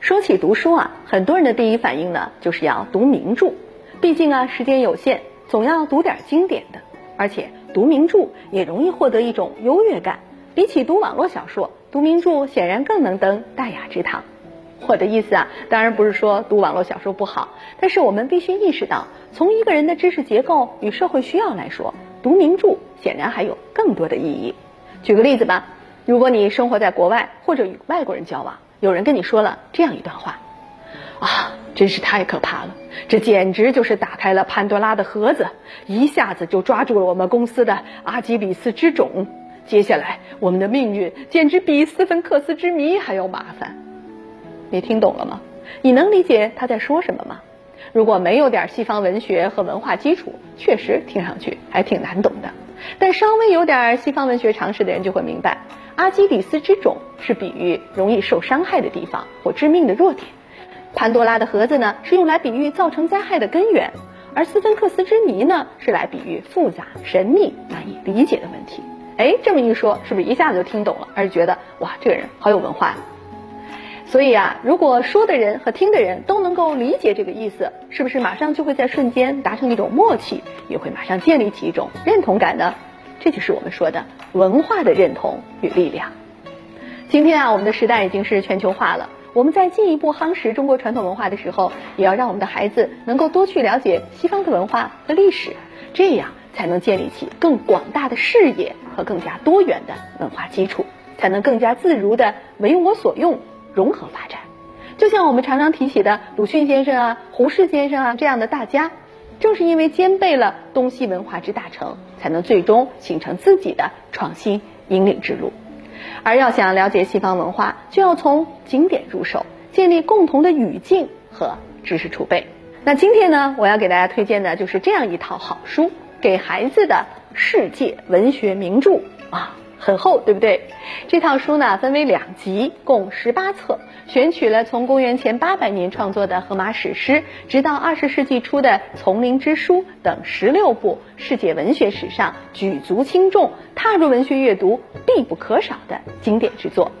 说起读书啊，很多人的第一反应呢，就是要读名著。毕竟啊，时间有限，总要读点经典的。而且读名著也容易获得一种优越感，比起读网络小说，读名著显然更能登大雅之堂。我的意思啊，当然不是说读网络小说不好，但是我们必须意识到，从一个人的知识结构与社会需要来说，读名著显然还有更多的意义。举个例子吧，如果你生活在国外或者与外国人交往。有人跟你说了这样一段话，啊，真是太可怕了！这简直就是打开了潘多拉的盒子，一下子就抓住了我们公司的阿基里斯之踵。接下来，我们的命运简直比斯芬克斯之谜还要麻烦。你听懂了吗？你能理解他在说什么吗？如果没有点西方文学和文化基础，确实听上去还挺难懂的。但稍微有点西方文学常识的人就会明白。阿基里斯之踵是比喻容易受伤害的地方或致命的弱点，潘多拉的盒子呢是用来比喻造成灾害的根源，而斯芬克斯之谜呢是来比喻复杂、神秘、难以理解的问题。哎，这么一说，是不是一下子就听懂了？而且觉得哇，这个人好有文化。所以啊，如果说的人和听的人都能够理解这个意思，是不是马上就会在瞬间达成一种默契，也会马上建立起一种认同感呢？这就是我们说的文化的认同与力量。今天啊，我们的时代已经是全球化了。我们在进一步夯实中国传统文化的时候，也要让我们的孩子能够多去了解西方的文化和历史，这样才能建立起更广大的视野和更加多元的文化基础，才能更加自如的为我所用，融合发展。就像我们常常提起的鲁迅先生啊、胡适先生啊这样的大家。正是因为兼备了东西文化之大成，才能最终形成自己的创新引领之路。而要想了解西方文化，就要从经典入手，建立共同的语境和知识储备。那今天呢，我要给大家推荐的就是这样一套好书，给孩子的世界文学名著啊。很厚，对不对？这套书呢分为两集，共十八册，选取了从公元前八百年创作的《荷马史诗》，直到二十世纪初的《丛林之书》等十六部世界文学史上举足轻重、踏入文学阅读必不可少的经典之作。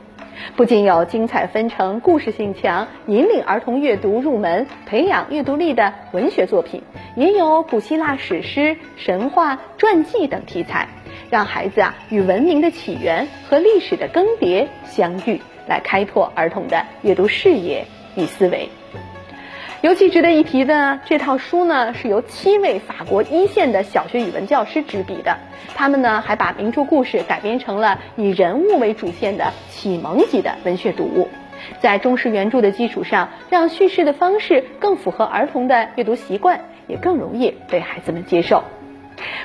不仅有精彩纷呈、故事性强、引领儿童阅读入门、培养阅读力的文学作品，也有古希腊史诗、神话、传记等题材。让孩子啊与文明的起源和历史的更迭相遇，来开拓儿童的阅读视野与思维。尤其值得一提的，这套书呢是由七位法国一线的小学语文教师执笔的，他们呢还把名著故事改编成了以人物为主线的启蒙级的文学读物，在忠实原著的基础上，让叙事的方式更符合儿童的阅读习惯，也更容易被孩子们接受。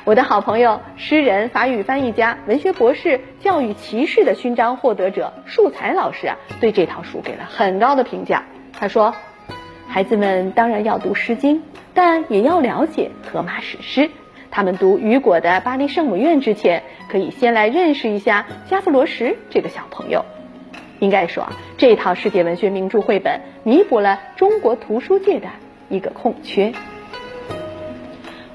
我的好朋友、诗人、法语翻译家、文学博士、教育骑士的勋章获得者树才老师啊，对这套书给了很高的评价。他说：“孩子们当然要读《诗经》，但也要了解《荷马史诗》。他们读雨果的《巴黎圣母院》之前，可以先来认识一下加弗罗什这个小朋友。应该说，这套世界文学名著绘本弥补了中国图书界的一个空缺。”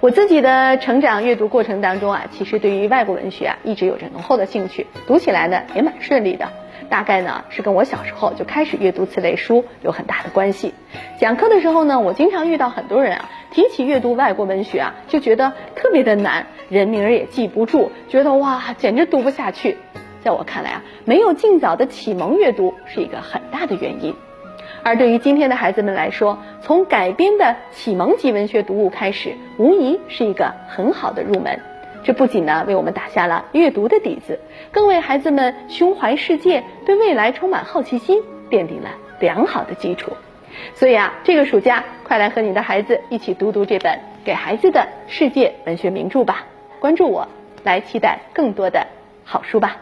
我自己的成长阅读过程当中啊，其实对于外国文学啊一直有着浓厚的兴趣，读起来呢也蛮顺利的。大概呢是跟我小时候就开始阅读此类书有很大的关系。讲课的时候呢，我经常遇到很多人啊提起阅读外国文学啊，就觉得特别的难，人名也记不住，觉得哇简直读不下去。在我看来啊，没有尽早的启蒙阅读是一个很大的原因。而对于今天的孩子们来说，从改编的启蒙级文学读物开始，无疑是一个很好的入门。这不仅呢为我们打下了阅读的底子，更为孩子们胸怀世界、对未来充满好奇心奠定了良好的基础。所以啊，这个暑假快来和你的孩子一起读读这本给孩子的世界文学名著吧！关注我，来期待更多的好书吧。